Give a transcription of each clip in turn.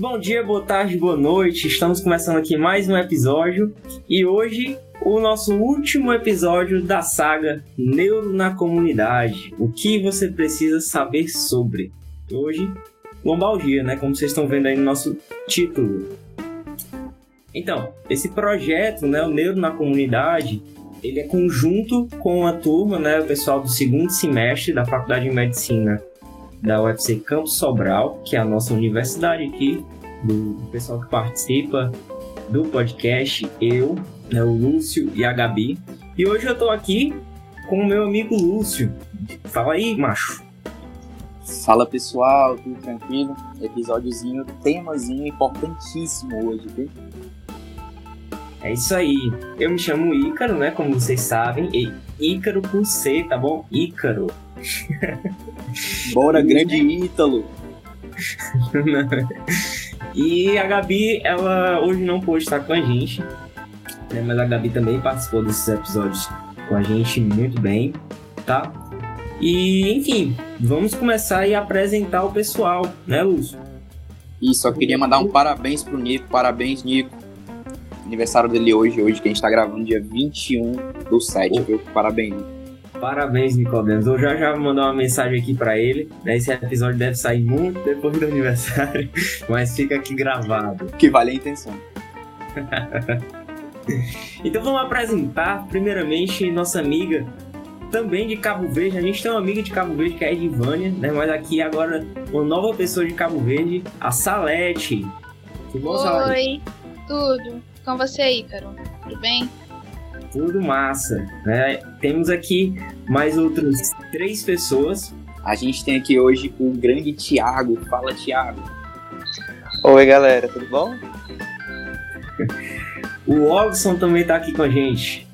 Bom dia, boa tarde, boa noite. Estamos começando aqui mais um episódio e hoje o nosso último episódio da saga Neuro na Comunidade. O que você precisa saber sobre? Hoje, lombalgia, né? Como vocês estão vendo aí no nosso título. Então, esse projeto, né, o Neuro na Comunidade, ele é conjunto com a turma, né, o pessoal do segundo semestre da Faculdade de Medicina da UFC Campos Sobral, que é a nossa universidade aqui, do, do pessoal que participa do podcast, eu, né, o Lúcio e a Gabi. E hoje eu tô aqui com o meu amigo Lúcio. Fala aí, macho. Fala pessoal, tudo tranquilo? Episódiozinho, temazinho importantíssimo hoje, viu? É isso aí. Eu me chamo Ícaro, né? Como vocês sabem. E Ícaro com C, tá bom? Ícaro. Bora, grande Ítalo! e a Gabi, ela hoje não pôde estar com a gente, né? mas a Gabi também participou desses episódios com a gente muito bem, tá? E, enfim, vamos começar a apresentar o pessoal, né, Lúcio? Isso, eu queria mandar um parabéns pro Nico, parabéns, Nico. Aniversário dele hoje, hoje que a gente tá gravando dia 21 do 7, viu? Parabéns. Parabéns, Nicodemos. Eu já já vou mandar uma mensagem aqui para ele. Né? Esse episódio deve sair muito depois do aniversário, mas fica aqui gravado. Que vale a intenção. então vamos apresentar, primeiramente, nossa amiga também de Cabo Verde. A gente tem uma amiga de Cabo Verde que é a Edivânia, né? Mas aqui agora uma nova pessoa de Cabo Verde, a Salete. Tudo bom, Salete? Oi, tudo. Com você, Ícaro? Tudo bem? Tudo massa. Né? Temos aqui mais outras três pessoas. A gente tem aqui hoje o grande Tiago. Fala, Tiago. Oi, galera, tudo bom? o Ogson também tá aqui com a gente.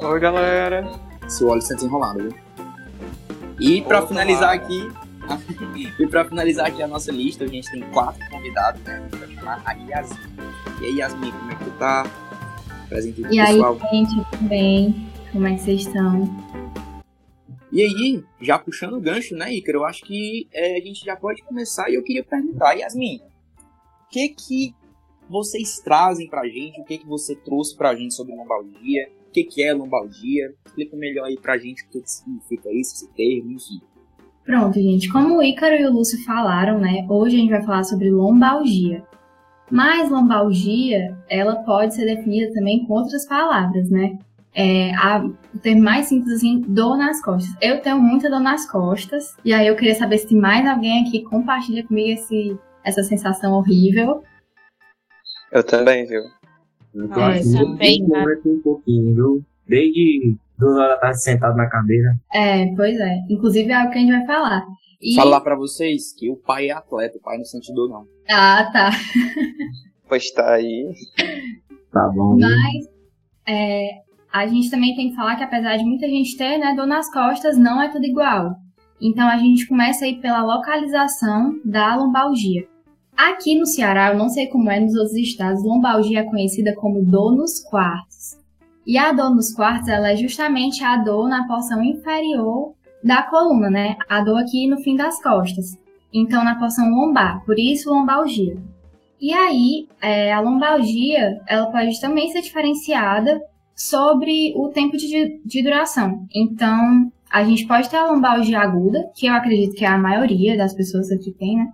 Oi, galera. Seu Ogson tá desenrolado, viu? E para finalizar aqui, e para finalizar aqui a nossa lista, a gente tem quatro convidados, né? Pra chamar a Yasmin. E aí, Yasmin, como é que tu tá? Apresente o pessoal. E aí, gente, tudo bem? Como é que vocês estão? E aí, já puxando o gancho, né, Ícaro? Eu acho que é, a gente já pode começar e eu queria perguntar, Yasmin, o que que vocês trazem pra gente, o que que você trouxe pra gente sobre lombalgia, o que que é lombalgia? Explica melhor aí pra gente o que, que significa isso, esse termo, enfim. Pronto, gente. Como o Ícaro e o Lúcio falaram, né, hoje a gente vai falar sobre lombalgia. Mas lombalgia, ela pode ser definida também com outras palavras, né? É, a, o termo mais simples assim, dor nas costas. Eu tenho muita dor nas costas, e aí eu queria saber se mais alguém aqui compartilha comigo esse, essa sensação horrível. Eu também, viu? Eu é, também, um pouquinho, viu? Desde duas horas da tarde sentado na cadeira. É, pois é. Inclusive é algo que a gente vai falar. E... Falar para vocês que o pai é atleta, o pai não sente dor, não. Ah, tá. pois tá aí. Tá bom. Mas é, a gente também tem que falar que apesar de muita gente ter, né, dor nas costas, não é tudo igual. Então a gente começa aí pela localização da lombalgia. Aqui no Ceará, eu não sei como é nos outros estados, lombalgia é conhecida como dor nos quartos. E a dor nos quartos, ela é justamente a dor na porção inferior da coluna, né? A dor aqui no fim das costas. Então, na porção lombar, por isso lombalgia. E aí, é, a lombalgia, ela pode também ser diferenciada sobre o tempo de, de duração. Então, a gente pode ter a lombalgia aguda, que eu acredito que é a maioria das pessoas aqui tem, né?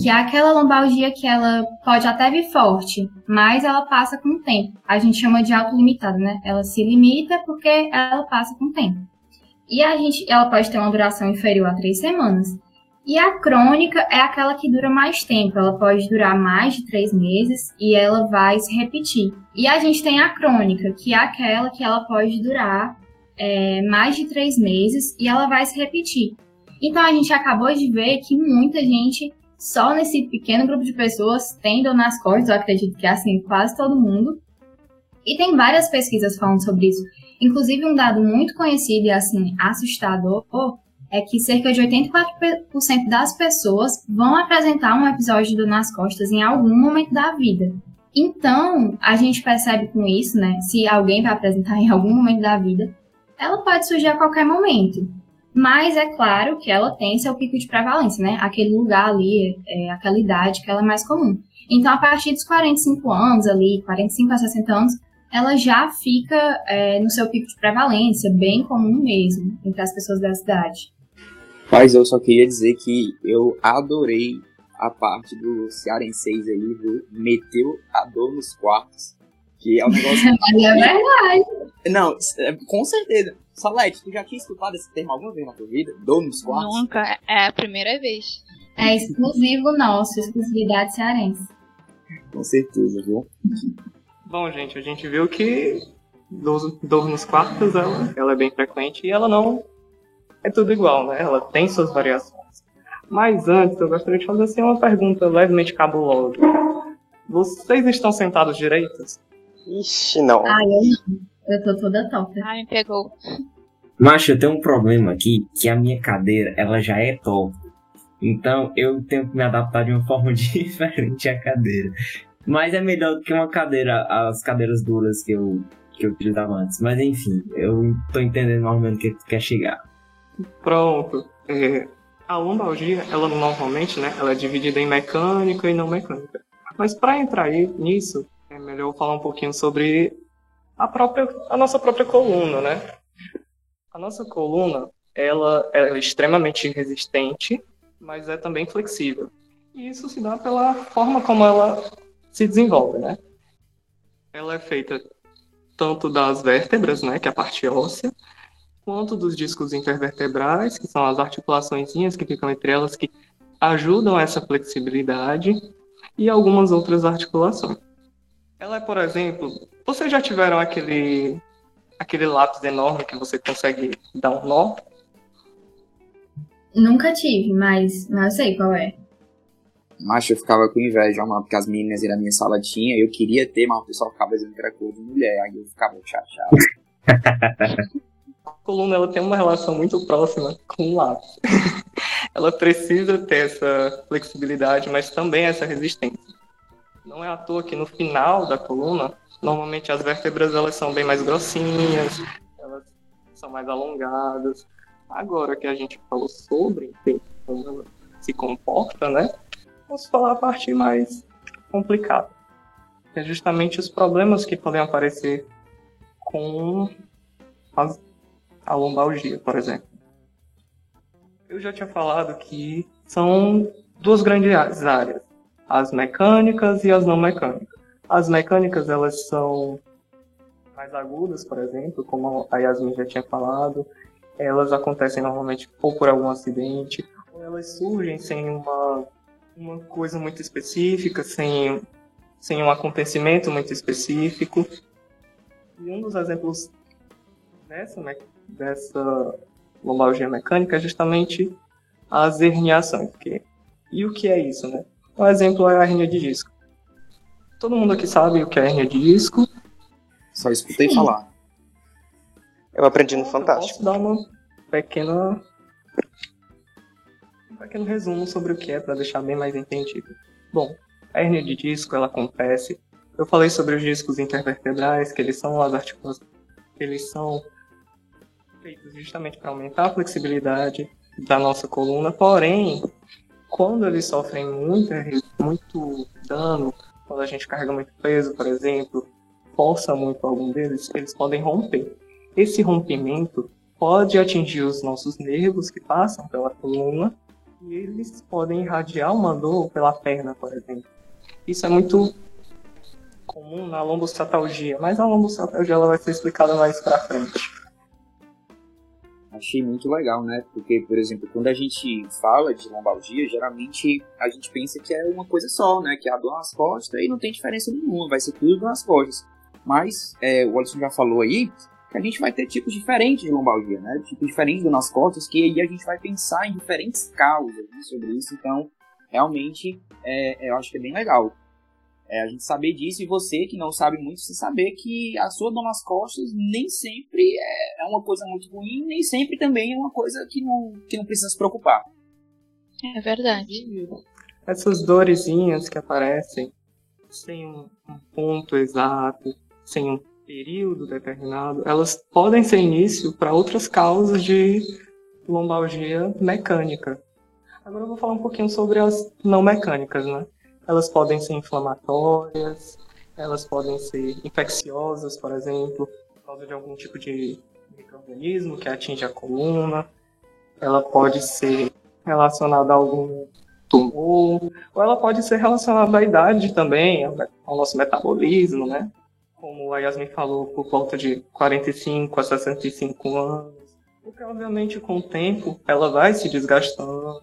Que é aquela lombalgia que ela pode até vir forte, mas ela passa com o tempo. A gente chama de autolimitada, né? Ela se limita porque ela passa com o tempo. E a gente, ela pode ter uma duração inferior a três semanas. E a crônica é aquela que dura mais tempo, ela pode durar mais de três meses e ela vai se repetir. E a gente tem a crônica, que é aquela que ela pode durar é, mais de três meses e ela vai se repetir. Então a gente acabou de ver que muita gente, só nesse pequeno grupo de pessoas, tem dor nas costas, eu acredito que é assim quase todo mundo. E tem várias pesquisas falando sobre isso. Inclusive, um dado muito conhecido e assim assustador é que cerca de 84% das pessoas vão apresentar um episódio de dor nas costas em algum momento da vida. Então, a gente percebe com isso, né? Se alguém vai apresentar em algum momento da vida, ela pode surgir a qualquer momento. Mas é claro que ela tem seu pico de prevalência, né? Aquele lugar ali, é, aquela idade que ela é mais comum. Então, a partir dos 45 anos ali, 45 a 60 anos, ela já fica é, no seu pico de prevalência, bem comum mesmo, entre as pessoas dessa idade. Mas eu só queria dizer que eu adorei a parte do cearenseis aí, viu? Meteu a dor nos quartos. Que é um negócio. Mas é verdade. Não, é, com certeza. Salete, tu já tinha escutado esse termo alguma vez na tua vida? Dor nos quartos? Nunca, é a primeira vez. É exclusivo nosso, exclusividade cearense. Com certeza, viu? Bom, gente, a gente viu que dor, dor nos quartos ela, ela é bem frequente e ela não é tudo igual, né? Ela tem suas variações. Mas antes, eu gostaria de fazer assim, uma pergunta levemente cabulosa. Vocês estão sentados direitos? Ixi, não. Ah, eu. Eu tô toda torta. Ah, me pegou. Macho, eu tenho um problema aqui, que a minha cadeira, ela já é torta. Então, eu tenho que me adaptar de uma forma diferente à cadeira. Mas é melhor do que uma cadeira, as cadeiras duras que eu, que eu utilizava antes. Mas enfim, eu tô entendendo mais ou menos o que tu quer chegar. Pronto. É, a lombalgia, ela normalmente, né, ela é dividida em mecânica e não mecânica. Mas para entrar aí nisso, é melhor falar um pouquinho sobre a própria, a nossa própria coluna, né? A nossa coluna, ela, é extremamente resistente, mas é também flexível. E isso se dá pela forma como ela se desenvolve, né? Ela é feita tanto das vértebras, né, que é a parte óssea, quanto dos discos intervertebrais, que são as articulações que ficam entre elas, que ajudam essa flexibilidade, e algumas outras articulações. Ela é, por exemplo, vocês já tiveram aquele aquele lápis enorme que você consegue dar um nó? Nunca tive, mas, mas eu sei qual é. Mas eu ficava com inveja, mano, porque as meninas da minha sala tinha, eu queria ter, mas o pessoal ficava dizendo que era cor de mulher, aí eu ficava chateado. A coluna ela tem uma relação muito próxima com o lápis. ela precisa ter essa flexibilidade, mas também essa resistência. Não é à toa que no final da coluna, normalmente as vértebras elas são bem mais grossinhas, elas são mais alongadas. Agora que a gente falou sobre como ela se comporta, né? Vamos falar a parte mais complicada. Que é justamente os problemas que podem aparecer com as, a lombalgia, por exemplo. Eu já tinha falado que são duas grandes áreas, as mecânicas e as não mecânicas. As mecânicas, elas são mais agudas, por exemplo, como a Yasmin já tinha falado, elas acontecem normalmente ou por algum acidente, ou elas surgem sem uma, uma coisa muito específica, sem, sem um acontecimento muito específico. E um dos exemplos dessa, dessa lombalgia mecânica é justamente as herniações. Que, e o que é isso, né? Um exemplo é a hernia de disco. Todo mundo aqui sabe o que é hernia de disco. Só escutei falar. Eu aprendi no Eu Fantástico. posso dar uma pequena um pequeno resumo sobre o que é para deixar bem mais entendido. Bom, a hernia de disco ela acontece. Eu falei sobre os discos intervertebrais, que eles são as articulações, eles são feitos justamente para aumentar a flexibilidade da nossa coluna. Porém, quando eles sofrem muito, muito dano, quando a gente carrega muito peso, por exemplo, força muito algum deles, eles podem romper. Esse rompimento pode atingir os nossos nervos que passam pela coluna e eles podem irradiar uma dor pela perna, por exemplo. Isso é muito comum na lombocetalgia, mas a lombocetalgia ela vai ser explicada mais pra frente. Achei muito legal, né? Porque, por exemplo, quando a gente fala de lombalgia, geralmente a gente pensa que é uma coisa só, né? Que é a dor nas costas e não tem diferença nenhuma, vai ser tudo nas costas. Mas, é, o Alisson já falou aí que a gente vai ter tipos diferentes de lombalgia, né? Tipos diferentes de nas costas, que aí a gente vai pensar em diferentes causas né, sobre isso. Então, realmente, é, eu acho que é bem legal. É, a gente saber disso e você que não sabe muito, você saber que a sua dor nas costas nem sempre é, é uma coisa muito ruim, nem sempre também é uma coisa que não, que não precisa se preocupar. É verdade. Essas dorezinhas que aparecem sem um, um ponto exato, sem um período determinado, elas podem ser início para outras causas de lombalgia mecânica. Agora eu vou falar um pouquinho sobre as não mecânicas, né? Elas podem ser inflamatórias, elas podem ser infecciosas, por exemplo, por causa de algum tipo de microorganismo que atinge a coluna. Ela pode ser relacionada a algum tumor, ou ela pode ser relacionada à idade também, ao nosso metabolismo, né? Como a Yasmin falou, por volta de 45 a 65 anos. Porque, obviamente, com o tempo, ela vai se desgastando.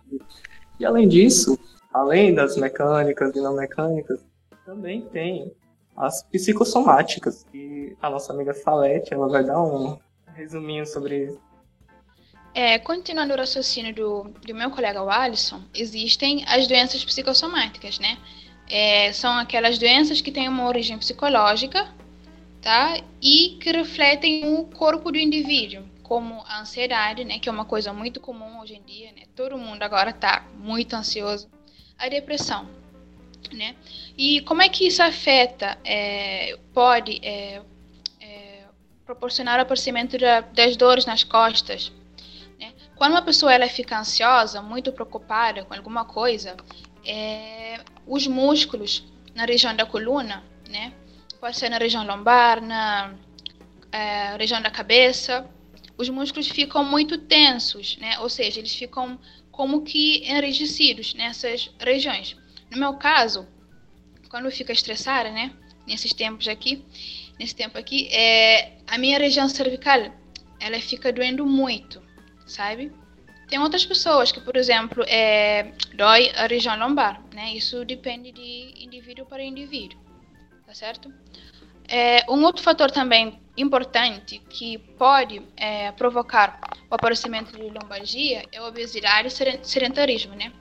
E, além disso, além das mecânicas e não mecânicas, também tem as psicossomáticas, e a nossa amiga Salete, ela vai dar um resuminho sobre isso. É, continuando o raciocínio do, do meu colega Alisson, existem as doenças psicossomáticas, né? É, são aquelas doenças que têm uma origem psicológica, tá? E que refletem o corpo do indivíduo, como a ansiedade, né? Que é uma coisa muito comum hoje em dia, né? Todo mundo agora está muito ansioso. A depressão, né? E como é que isso afeta, é, pode é, é proporcionar o aparecimento da, das dores nas costas, quando uma pessoa ela fica ansiosa, muito preocupada com alguma coisa, é, os músculos na região da coluna, né? Pode ser na região lombar, na é, região da cabeça, os músculos ficam muito tensos, né? Ou seja, eles ficam como que enrijecidos nessas regiões. No meu caso, quando fica estressada, né? Nesses tempos aqui, nesse tempo aqui, é, a minha região cervical, ela fica doendo muito sabe? Tem outras pessoas que, por exemplo, é, dói a região lombar, né? Isso depende de indivíduo para indivíduo, tá certo? É, um outro fator também importante que pode é, provocar o aparecimento de lombalgia é a obesidade e sedentarismo, né?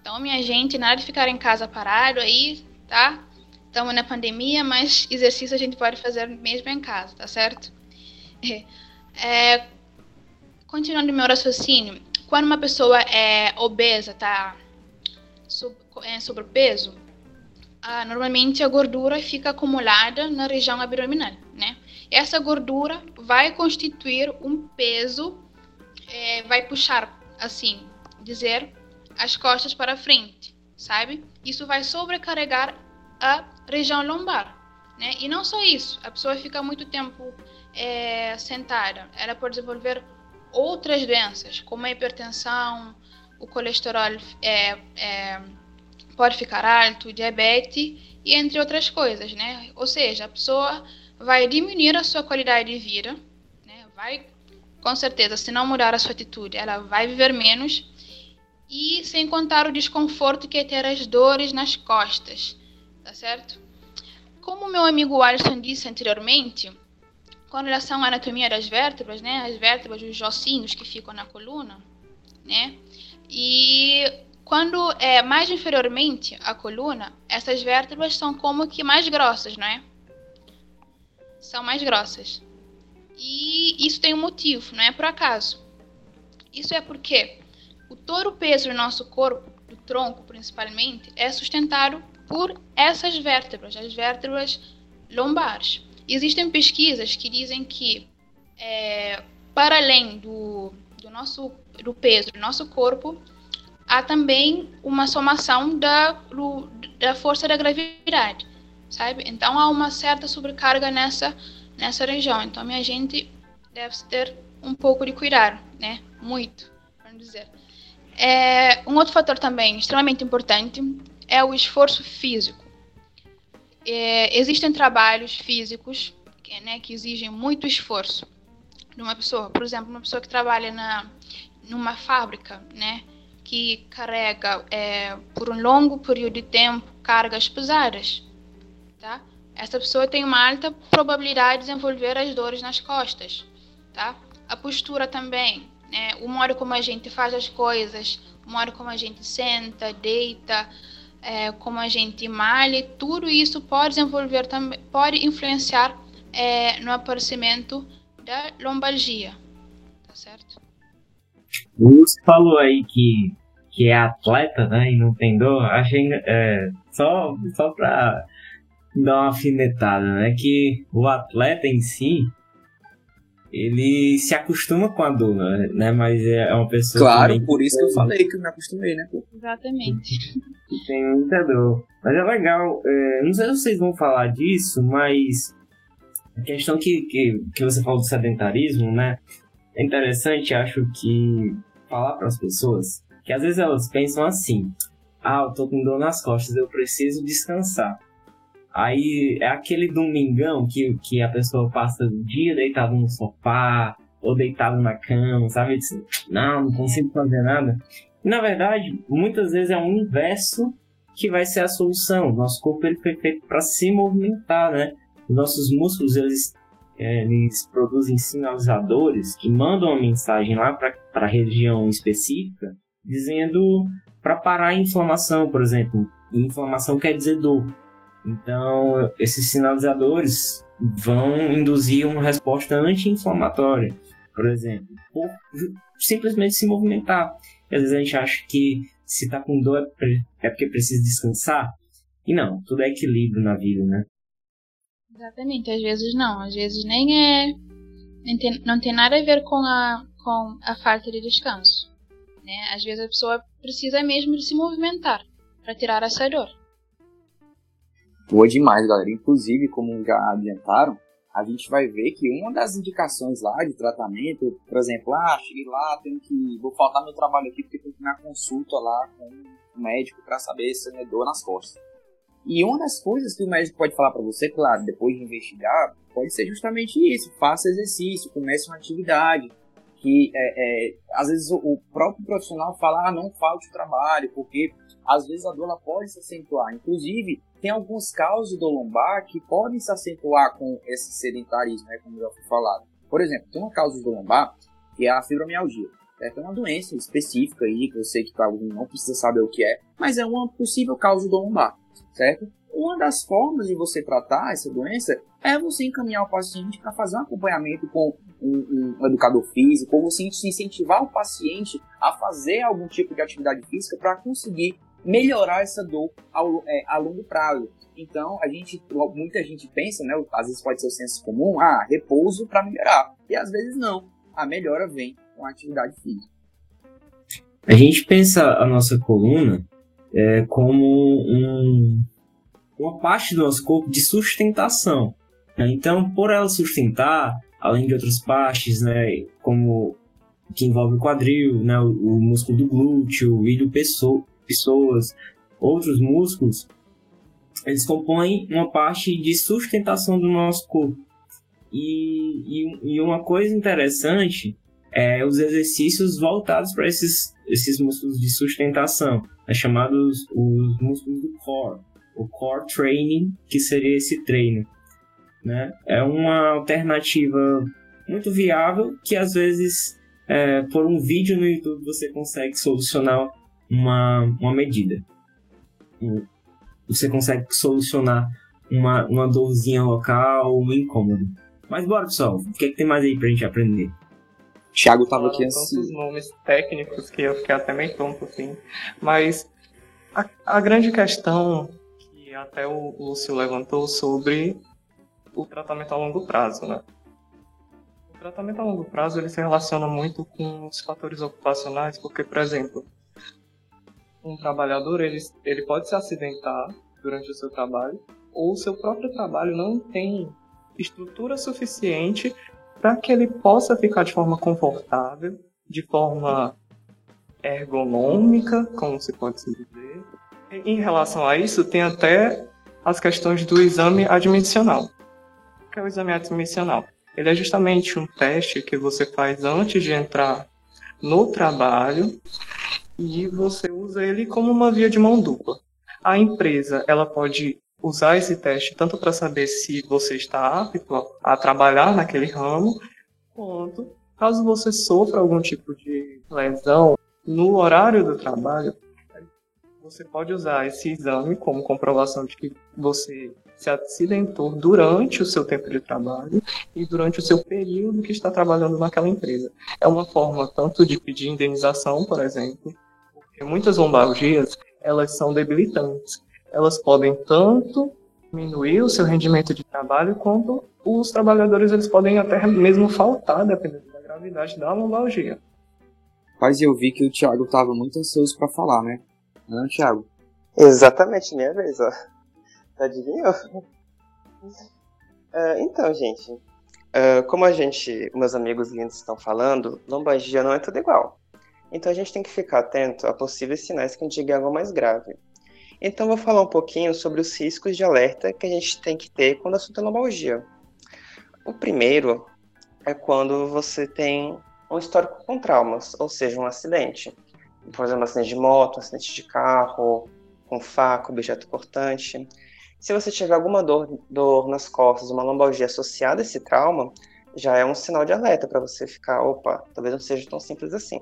Então, minha gente, nada de ficar em casa parado aí, tá? Estamos na pandemia, mas exercício a gente pode fazer mesmo em casa, tá certo? É, Continuando meu raciocínio, quando uma pessoa é obesa, tá sob, é, sobrepeso, ah, normalmente a gordura fica acumulada na região abdominal, né? Essa gordura vai constituir um peso, é, vai puxar, assim, dizer, as costas para frente, sabe? Isso vai sobrecarregar a região lombar, né? E não só isso, a pessoa fica muito tempo é, sentada, ela pode desenvolver outras doenças, como a hipertensão, o colesterol é, é, pode ficar alto, diabetes e entre outras coisas, né? Ou seja, a pessoa vai diminuir a sua qualidade de vida, né? Vai, com certeza, se não mudar a sua atitude, ela vai viver menos e sem contar o desconforto que é ter as dores nas costas, tá certo? Como meu amigo Alisson disse anteriormente, com relação à anatomia das vértebras, né, as vértebras, os ossinhos que ficam na coluna, né, e quando é mais inferiormente à coluna, essas vértebras são como que mais grossas, não é? São mais grossas. E isso tem um motivo, não é por acaso. Isso é porque o todo o peso do nosso corpo, do tronco principalmente, é sustentado por essas vértebras, as vértebras lombares. Existem pesquisas que dizem que, é, para além do, do, nosso, do peso do nosso corpo, há também uma somação da, da força da gravidade, sabe? Então há uma certa sobrecarga nessa, nessa região. Então minha gente deve ter um pouco de cuidado, né? Muito, vamos dizer. É, um outro fator também extremamente importante é o esforço físico é, existem trabalhos físicos que, né, que exigem muito esforço de uma pessoa. Por exemplo, uma pessoa que trabalha na, numa fábrica, né, que carrega é, por um longo período de tempo cargas pesadas, tá? Essa pessoa tem uma alta probabilidade de desenvolver as dores nas costas, tá? A postura também, né? O modo como a gente faz as coisas, o modo como a gente senta, deita, é, como a gente malha, tudo isso pode desenvolver também, pode influenciar é, no aparecimento da lombalgia, tá certo? O Lúcio falou aí que, que é atleta, né, e não tem dor, achei, é, só, só pra dar uma afinetada, né, que o atleta em si, ele se acostuma com a dor, né? Mas é uma pessoa. Claro, também por isso que eu falei que eu me acostumei, né? pô? Exatamente. tem muita dor. Mas é legal, é, não sei se vocês vão falar disso, mas a questão que, que, que você falou do sedentarismo, né? É interessante, acho que falar para as pessoas que às vezes elas pensam assim: ah, eu tô com dor nas costas, eu preciso descansar. Aí é aquele domingão que, que a pessoa passa o dia deitado no sofá ou deitado na cama, sabe? Diz, não, não consigo fazer nada. E, na verdade, muitas vezes é o inverso que vai ser a solução. Nosso corpo ele foi feito para se movimentar, né? Nossos músculos eles, eles produzem sinalizadores que mandam uma mensagem lá para a região específica dizendo para parar a inflamação, por exemplo. E inflamação quer dizer dor. Então, esses sinalizadores vão induzir uma resposta anti-inflamatória, por exemplo, por simplesmente se movimentar. Às vezes a gente acha que se tá com dor é porque precisa descansar. E não, tudo é equilíbrio na vida, né? Exatamente, às vezes não, às vezes nem é. Nem tem, não tem nada a ver com a, com a falta de descanso. Né? Às vezes a pessoa precisa mesmo de se movimentar para tirar essa dor. Boa demais, galera. Inclusive, como já adiantaram, a gente vai ver que uma das indicações lá de tratamento, por exemplo, ah, cheguei lá, tenho que. vou faltar meu trabalho aqui porque tenho que ir na consulta lá com o médico para saber se é dor nas costas. E uma das coisas que o médico pode falar para você, claro, depois de investigar, pode ser justamente isso: faça exercício, comece uma atividade. Que é, é às vezes o próprio profissional fala, ah, não falte o trabalho, porque às vezes a dor ela pode se acentuar. Inclusive, tem alguns casos do lombar que podem se acentuar com esse sedentarismo, né, como já foi falado. Por exemplo, tem uma causa do lombar que é a fibromialgia. É uma doença específica aí, que eu sei que para alguém não precisa saber o que é, mas é uma possível causa do lombar, certo? Uma das formas de você tratar essa doença é você encaminhar o paciente para fazer um acompanhamento com um, um, educador físico, ou você incentivar o paciente a fazer algum tipo de atividade física para conseguir melhorar essa dor ao, é, a longo prazo. Então, a gente, muita gente pensa, né, às vezes pode ser o senso comum, ah, repouso para melhorar. E às vezes não. A melhora vem com a atividade física. A gente pensa a nossa coluna é, como um, uma parte do nosso corpo de sustentação. Né? Então, por ela sustentar, além de outras partes, né, como que envolve o quadril, né, o, o músculo do glúteo, o ilho pessoas, outros músculos, eles compõem uma parte de sustentação do nosso corpo. E, e, e uma coisa interessante é os exercícios voltados para esses, esses músculos de sustentação, é chamados os músculos do core, o core training, que seria esse treino. Né? É uma alternativa muito viável que às vezes é, por um vídeo no YouTube você consegue solucionar uma, uma medida. Você consegue solucionar uma, uma dorzinha local, um incômodo. Mas bora, pessoal. O que, é que tem mais aí pra gente aprender? Thiago tava aqui ansioso. Tantos nomes técnicos que eu fiquei até meio tonto, assim. Mas a, a grande questão que até o Lúcio levantou sobre o tratamento a longo prazo, né? O tratamento a longo prazo ele se relaciona muito com os fatores ocupacionais, porque, por exemplo, um trabalhador ele, ele pode se acidentar durante o seu trabalho ou o seu próprio trabalho não tem estrutura suficiente para que ele possa ficar de forma confortável, de forma ergonômica, como se pode dizer. Em relação a isso, tem até as questões do exame admissional. O que é o exame admissional? Ele é justamente um teste que você faz antes de entrar no trabalho e você usa ele como uma via de mão dupla. A empresa ela pode usar esse teste tanto para saber se você está apto a trabalhar naquele ramo, quanto caso você sofra algum tipo de lesão no horário do trabalho, você pode usar esse exame como comprovação de que você se acidentou durante o seu tempo de trabalho e durante o seu período que está trabalhando naquela empresa. É uma forma tanto de pedir indenização, por exemplo, porque muitas lombalgias, elas são debilitantes. Elas podem tanto diminuir o seu rendimento de trabalho, quanto os trabalhadores eles podem até mesmo faltar, dependendo da gravidade da lombalgia. Mas eu vi que o Thiago estava muito ansioso para falar, né? Não, é, Thiago? Exatamente, minha vez, ó. Adivinhou? Uh, então, gente, uh, como a gente, meus amigos lindos estão falando, lombalgia não é tudo igual. Então a gente tem que ficar atento a possíveis sinais que indicam algo mais grave. Então vou falar um pouquinho sobre os riscos de alerta que a gente tem que ter quando assunto é lombalgia. O primeiro é quando você tem um histórico com traumas, ou seja, um acidente. Por exemplo, um acidente de moto, um acidente de carro, com faca, objeto cortante. Se você tiver alguma dor, dor nas costas, uma lombalgia associada a esse trauma, já é um sinal de alerta para você ficar, opa, talvez não seja tão simples assim.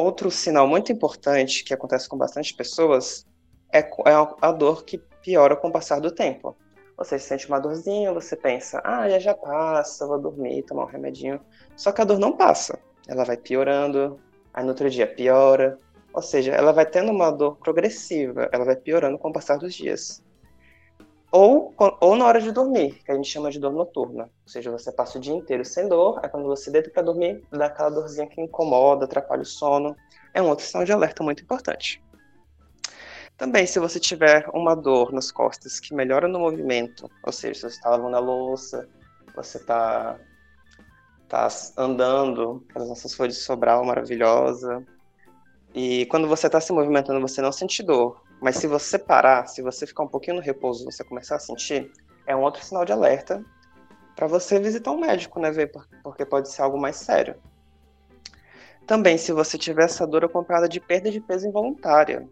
Outro sinal muito importante que acontece com bastante pessoas é, é a dor que piora com o passar do tempo. Você sente uma dorzinha, você pensa, ah, já já passa, vou dormir, tomar um remedinho. Só que a dor não passa. Ela vai piorando, aí no outro dia piora, ou seja, ela vai tendo uma dor progressiva, ela vai piorando com o passar dos dias. Ou, ou na hora de dormir, que a gente chama de dor noturna. Ou seja, você passa o dia inteiro sem dor, aí quando você deita para dormir, dá aquela dorzinha que incomoda, atrapalha o sono. É um outro sinal de alerta muito importante. Também, se você tiver uma dor nas costas que melhora no movimento, ou seja, se você está lavando a louça, você está tá andando, as nossas folhas de Sobral maravilhosa, e quando você está se movimentando, você não sente dor. Mas se você parar, se você ficar um pouquinho no repouso, você começar a sentir, é um outro sinal de alerta para você visitar um médico, né, ver porque pode ser algo mais sério. Também, se você tiver essa dor acompanhada de perda de peso involuntária,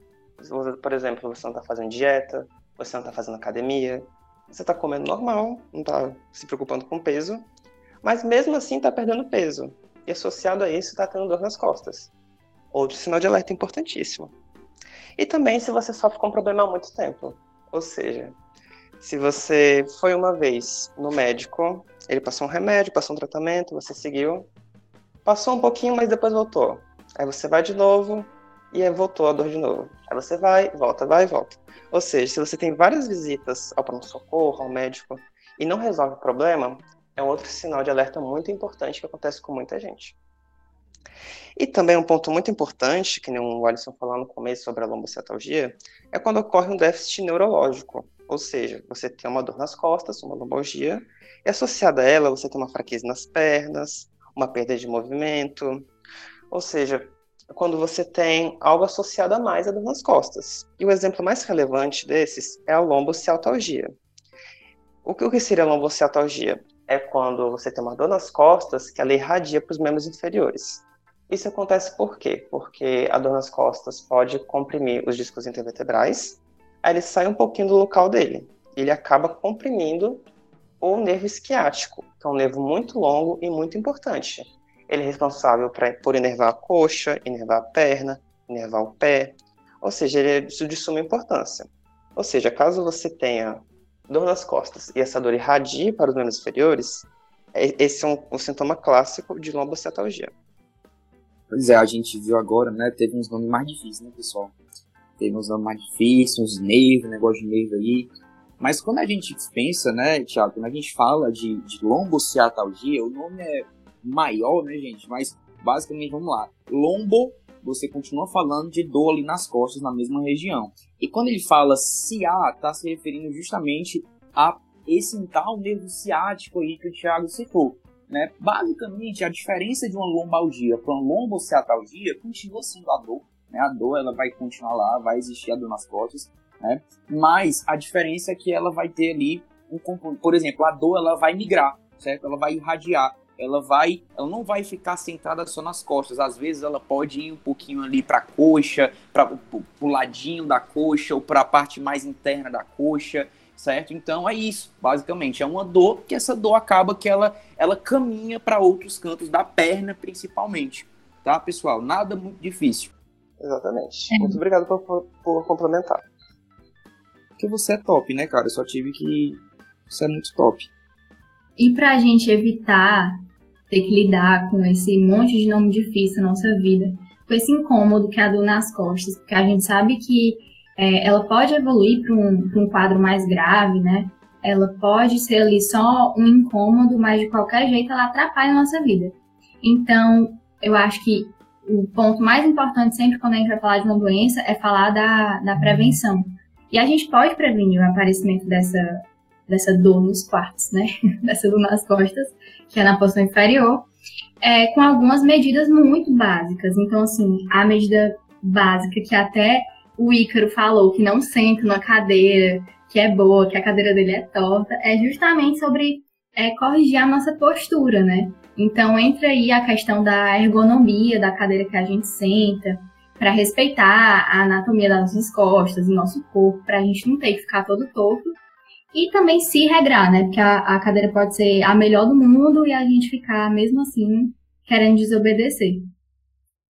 por exemplo, você não está fazendo dieta, você não está fazendo academia, você está comendo normal, não está se preocupando com peso, mas mesmo assim está perdendo peso. E associado a isso, está tendo dor nas costas. Outro sinal de alerta importantíssimo. E também se você sofre com um problema há muito tempo. Ou seja, se você foi uma vez no médico, ele passou um remédio, passou um tratamento, você seguiu, passou um pouquinho, mas depois voltou. Aí você vai de novo e aí voltou a dor de novo. Aí você vai, volta, vai e volta. Ou seja, se você tem várias visitas ao pronto-socorro, ao médico, e não resolve o problema, é um outro sinal de alerta muito importante que acontece com muita gente. E também um ponto muito importante, que nem o Alisson falou no começo sobre a lombocetalgia, é quando ocorre um déficit neurológico. Ou seja, você tem uma dor nas costas, uma lombalgia, e associada a ela você tem uma fraqueza nas pernas, uma perda de movimento. Ou seja, quando você tem algo associado a mais a dor nas costas. E o exemplo mais relevante desses é a lombociatalgia. O que seria a lombociatalgia? É quando você tem uma dor nas costas que ela irradia para os membros inferiores. Isso acontece por quê? Porque a dor nas costas pode comprimir os discos intervertebrais, aí ele sai um pouquinho do local dele. Ele acaba comprimindo o nervo esquiático, que é um nervo muito longo e muito importante. Ele é responsável pra, por inervar a coxa, inervar a perna, inervar o pé, ou seja, ele é de suma importância. Ou seja, caso você tenha dor nas costas e essa dor irradie para os membros inferiores, é, esse é um, um sintoma clássico de lombocetalgia. Pois é, a gente viu agora, né? Teve uns nomes mais difíceis, né, pessoal? Teve uns nomes mais difíceis, uns nervos, negócio de nervo aí. Mas quando a gente pensa, né, Tiago, quando a gente fala de, de lombociatalgia, o nome é maior, né, gente? Mas basicamente, vamos lá. Lombo, você continua falando de dor ali nas costas, na mesma região. E quando ele fala ciá, está se referindo justamente a esse tal nervo ciático aí que o Thiago citou. Né? Basicamente, a diferença de uma lombalgia para uma lombociatalgia continua sendo a dor. Né? A dor ela vai continuar lá, vai existir a dor nas costas, né? mas a diferença é que ela vai ter ali, um, por exemplo, a dor ela vai migrar, certo? ela vai irradiar ela vai, ela não vai ficar sentada só nas costas. Às vezes ela pode ir um pouquinho ali para a coxa, para o ladinho da coxa ou para a parte mais interna da coxa certo? Então é isso, basicamente. É uma dor que essa dor acaba que ela, ela caminha para outros cantos da perna, principalmente. Tá, pessoal? Nada muito difícil. Exatamente. É. Muito obrigado por, por, por, complementar. Porque você é top, né, cara? Eu só tive que. Você é muito top. E pra gente evitar ter que lidar com esse monte de nome difícil na nossa vida, com esse incômodo que é a dor nas costas, porque a gente sabe que é, ela pode evoluir para um, um quadro mais grave, né? Ela pode ser ali só um incômodo, mas de qualquer jeito ela atrapalha a nossa vida. Então, eu acho que o ponto mais importante sempre quando a gente vai falar de uma doença é falar da, da prevenção. E a gente pode prevenir o aparecimento dessa, dessa dor nos quartos, né? dessa dor nas costas, que é na posição inferior, é, com algumas medidas muito básicas. Então, assim, a medida básica que até o Ícaro falou, que não senta na cadeira, que é boa, que a cadeira dele é torta, é justamente sobre é, corrigir a nossa postura, né? Então entra aí a questão da ergonomia da cadeira que a gente senta, para respeitar a anatomia das nossas costas, do nosso corpo, para a gente não ter que ficar todo torto. E também se regrar, né? Porque a, a cadeira pode ser a melhor do mundo e a gente ficar, mesmo assim, querendo desobedecer.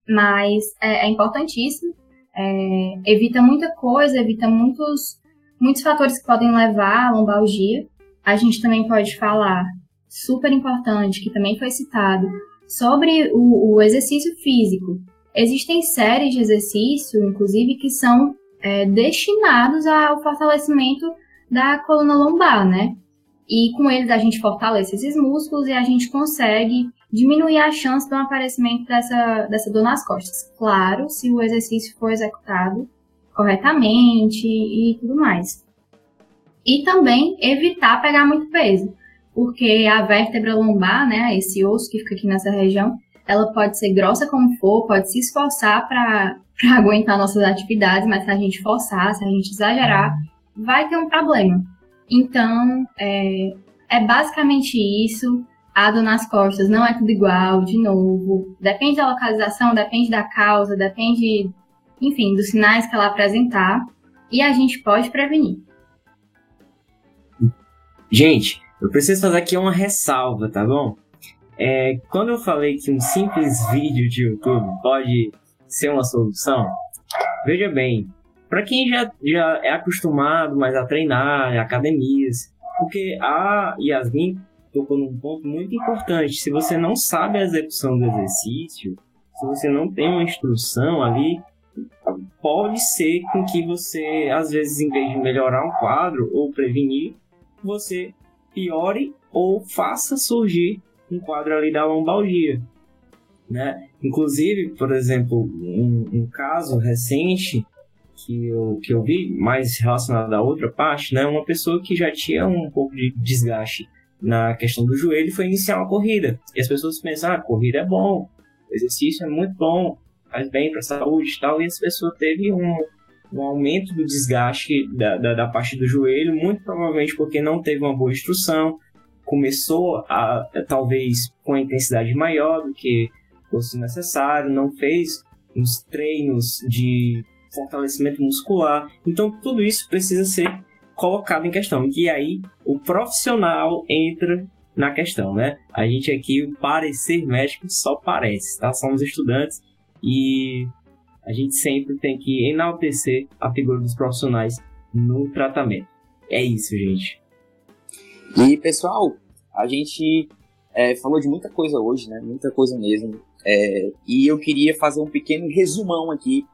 Mas é, é importantíssimo. É, evita muita coisa, evita muitos, muitos fatores que podem levar à lombalgia. A gente também pode falar, super importante, que também foi citado, sobre o, o exercício físico. Existem séries de exercício, inclusive, que são é, destinados ao fortalecimento da coluna lombar, né? E com eles a gente fortalece esses músculos e a gente consegue diminuir a chance do aparecimento dessa, dessa dor nas costas. Claro, se o exercício for executado corretamente e tudo mais. E também evitar pegar muito peso, porque a vértebra lombar, né, esse osso que fica aqui nessa região, ela pode ser grossa como for, pode se esforçar para aguentar nossas atividades, mas se a gente forçar, se a gente exagerar, vai ter um problema. Então, é, é basicamente isso. A dor nas costas não é tudo igual, de novo. Depende da localização, depende da causa, depende, enfim, dos sinais que ela apresentar. E a gente pode prevenir. Gente, eu preciso fazer aqui uma ressalva, tá bom? É, quando eu falei que um simples vídeo de YouTube pode ser uma solução, veja bem, para quem já, já é acostumado mais a treinar em academias, porque a Yasmin tocou num ponto muito importante. Se você não sabe a execução do exercício, se você não tem uma instrução ali, pode ser com que você, às vezes, em vez de melhorar um quadro ou prevenir, você piore ou faça surgir um quadro ali da lombalgia. Né? Inclusive, por exemplo, um, um caso recente que eu, que eu vi, mais relacionado à outra parte, né? Uma pessoa que já tinha um pouco de desgaste na questão do joelho foi iniciar uma corrida. E as pessoas pensam, ah, corrida é bom, exercício é muito bom, faz bem para a saúde e tal. E essa pessoa teve um, um aumento do desgaste da, da, da, parte do joelho, muito provavelmente porque não teve uma boa instrução, começou a, talvez com a intensidade maior do que fosse necessário, não fez os treinos de fortalecimento muscular. Então, tudo isso precisa ser colocado em questão. E aí, o profissional entra na questão, né? A gente aqui, o parecer médico só parece, tá? Somos estudantes e a gente sempre tem que enaltecer a figura dos profissionais no tratamento. É isso, gente. E, pessoal, a gente é, falou de muita coisa hoje, né? Muita coisa mesmo. É, e eu queria fazer um pequeno resumão aqui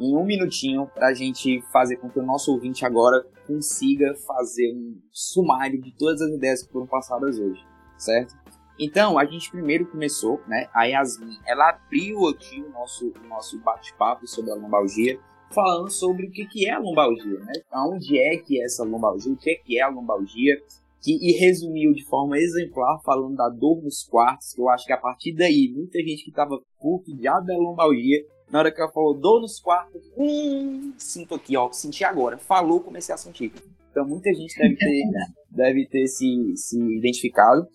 em um minutinho para a gente fazer com que o nosso ouvinte agora consiga fazer um sumário de todas as ideias que foram passadas hoje, certo? Então, a gente primeiro começou, né? A Yasmin, ela abriu aqui o nosso, o nosso bate-papo sobre a lombalgia, falando sobre o que, que é a lombalgia, né? Onde é que é essa lombalgia, o que é que é a lombalgia, que, e resumiu de forma exemplar, falando da dor nos quartos, que eu acho que a partir daí, muita gente que estava curto já da lombalgia na hora que ela falou dor nos quartos, hum, sinto aqui, ó, senti agora. Falou, comecei a sentir. Então muita gente deve ter, deve ter se, se identificado.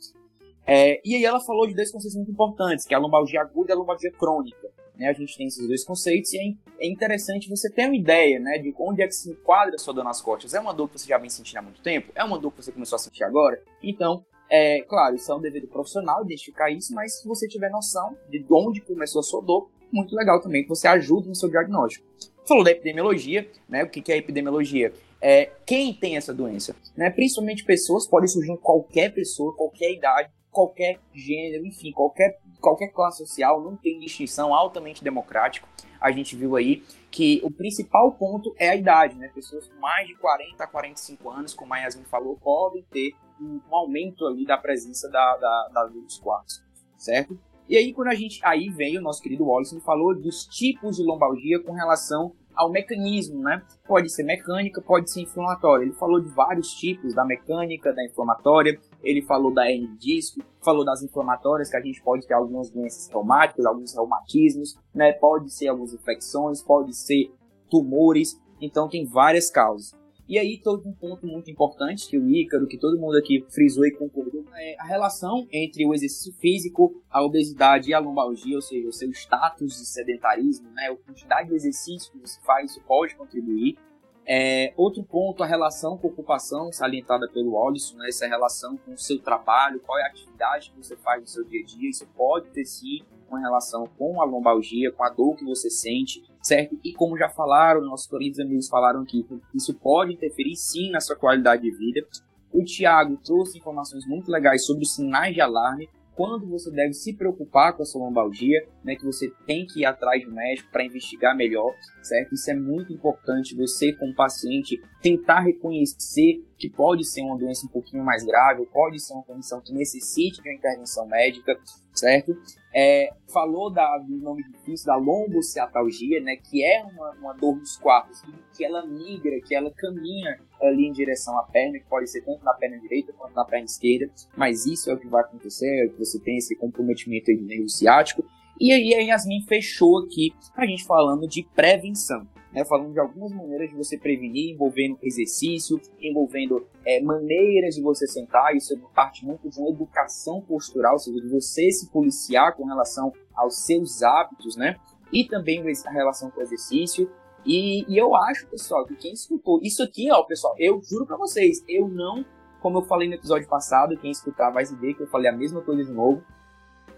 É, e aí ela falou de dois conceitos muito importantes, que é a lombalgia aguda e a lombalgia crônica. Né? A gente tem esses dois conceitos e é, é interessante você ter uma ideia né, de onde é que se enquadra a sua dor nas costas. É uma dor que você já vem sentindo há muito tempo? É uma dor que você começou a sentir agora? Então, é, claro, isso é um dever do profissional identificar isso, mas se você tiver noção de onde começou a sua dor, muito legal também, que você ajuda no seu diagnóstico. Falou da epidemiologia, né? O que é epidemiologia? É quem tem essa doença, né? Principalmente pessoas, pode surgir em qualquer pessoa, qualquer idade, qualquer gênero, enfim, qualquer qualquer classe social, não tem distinção, altamente democrático. A gente viu aí que o principal ponto é a idade, né? Pessoas com mais de 40 a 45 anos, como a Yasmin falou, podem ter um, um aumento ali da presença da, da, da dos quartos, certo? E aí, quando a gente. Aí vem o nosso querido Wallace e falou dos tipos de lombalgia com relação ao mecanismo, né? Pode ser mecânica, pode ser inflamatória. Ele falou de vários tipos, da mecânica, da inflamatória, ele falou da hernia disco, falou das inflamatórias, que a gente pode ter algumas doenças reumáticas, alguns reumatismos, né? Pode ser algumas infecções, pode ser tumores, então tem várias causas. E aí, todo um ponto muito importante que o Ícaro, que todo mundo aqui frisou e concordou, é a relação entre o exercício físico, a obesidade e a lombalgia, ou seja, o seu status de sedentarismo, né, a quantidade de exercício que você faz, isso pode contribuir. É, outro ponto, a relação com a ocupação, salientada pelo Olisson, né, essa relação com o seu trabalho, qual é a atividade que você faz no seu dia a dia, isso pode ter sim uma relação com a lombalgia, com a dor que você sente, certo? E como já falaram, nossos queridos amigos falaram aqui, isso pode interferir sim na sua qualidade de vida. O Tiago trouxe informações muito legais sobre os sinais de alarme, quando você deve se preocupar com a sua lombalgia, né, que você tem que ir atrás do médico para investigar melhor, certo? Isso é muito importante, você como paciente tentar reconhecer que pode ser uma doença um pouquinho mais grave, ou pode ser uma condição que necessite de uma intervenção médica, certo? É, falou da, do nome difícil, da lombociatalgia, né, que é uma, uma dor nos quartos, que, ela migra, que ela caminha ali em direção à perna, que pode ser tanto na perna direita quanto na perna esquerda, mas isso é o que vai acontecer, é que você tem esse comprometimento do nervo ciático. E aí a Yasmin fechou aqui a gente falando de prevenção né, falando de algumas maneiras de você prevenir, envolvendo exercício, envolvendo é, maneiras de você sentar, isso é parte muito de uma educação postural, ou seja, de você se policiar com relação aos seus hábitos, né? E também a relação com o exercício. E, e eu acho, pessoal, que quem escutou isso aqui, ó, pessoal, eu juro para vocês, eu não, como eu falei no episódio passado, quem escutar vai ver que eu falei a mesma coisa de novo.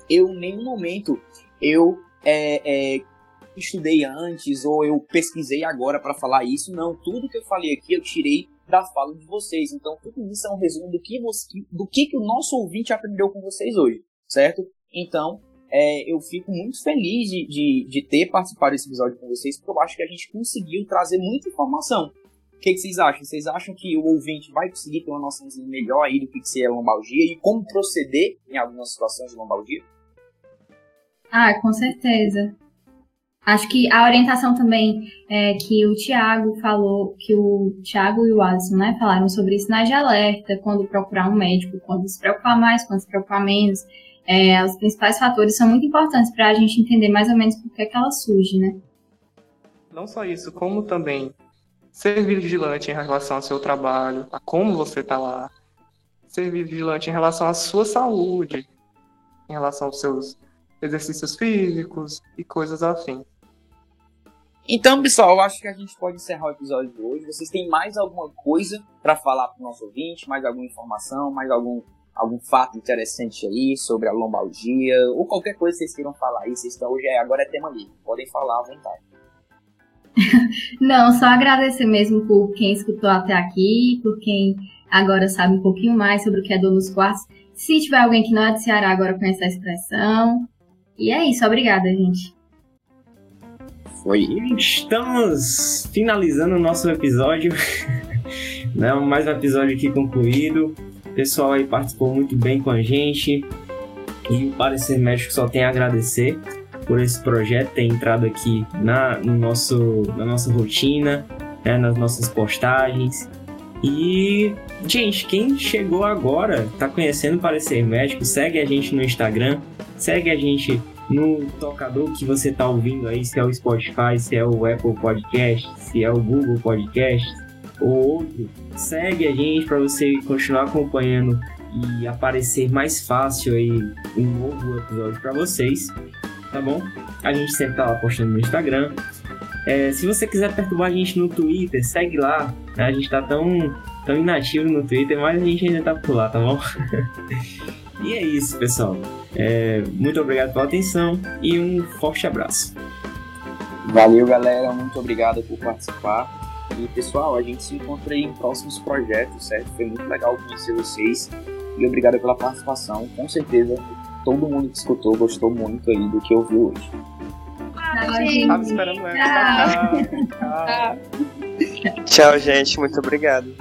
Eu, em nenhum momento, eu é, é, estudei antes ou eu pesquisei agora para falar isso. Não, tudo que eu falei aqui eu tirei da fala de vocês. Então, tudo isso é um resumo do que, você, do que, que o nosso ouvinte aprendeu com vocês hoje, certo? Então, é, eu fico muito feliz de, de, de, ter participado desse episódio com vocês, porque eu acho que a gente conseguiu trazer muita informação. O que, que vocês acham? Vocês acham que o ouvinte vai conseguir ter uma noção melhor aí do que, que é lombalgia e como proceder em algumas situações de lombalgia? Ah, com certeza. Acho que a orientação também é, que o Tiago falou, que o Tiago e o Alisson né, falaram sobre sinais de alerta, quando procurar um médico, quando se preocupar mais, quando se preocupar menos. É, os principais fatores são muito importantes para a gente entender mais ou menos por que, é que ela surge, né? Não só isso, como também ser vigilante em relação ao seu trabalho, a como você está lá, ser vigilante em relação à sua saúde, em relação aos seus exercícios físicos e coisas afins. Então, pessoal, eu acho que a gente pode encerrar o episódio de hoje. Vocês têm mais alguma coisa para falar para o nosso ouvinte? Mais alguma informação? Mais algum, algum fato interessante aí sobre a lombalgia? Ou qualquer coisa que vocês queiram falar aí? Vocês estão hoje, é, agora é tema livre. Podem falar à vontade. Não, só agradecer mesmo por quem escutou até aqui, por quem agora sabe um pouquinho mais sobre o que é dor nos quartos. Se tiver alguém que não é de Ceará agora conhece a expressão. E é isso, obrigada, gente. Foi. Estamos finalizando o nosso episódio. né? Mais um episódio aqui concluído. O pessoal aí participou muito bem com a gente. E o Parecer Médico só tem a agradecer por esse projeto ter entrado aqui na, no nosso, na nossa rotina, né? nas nossas postagens. E, gente, quem chegou agora, tá conhecendo o Parecer Médico, segue a gente no Instagram, segue a gente no tocador que você está ouvindo aí, se é o Spotify, se é o Apple Podcast, se é o Google Podcast ou outro, segue a gente para você continuar acompanhando e aparecer mais fácil aí um novo episódio para vocês, tá bom? A gente sempre tá lá postando no Instagram. É, se você quiser perturbar a gente no Twitter, segue lá. Né? A gente tá tão, tão inativo no Twitter, mas a gente ainda tá por lá, tá bom? e é isso, pessoal. É, muito obrigado pela atenção e um forte abraço. Valeu, galera. Muito obrigado por participar. E, pessoal, a gente se encontra aí em próximos projetos, certo? Foi muito legal conhecer vocês. E obrigado pela participação. Com certeza, todo mundo que escutou gostou muito aí do que ouviu hoje. Esperando ela. Tchau. Tchau, gente. Muito obrigado.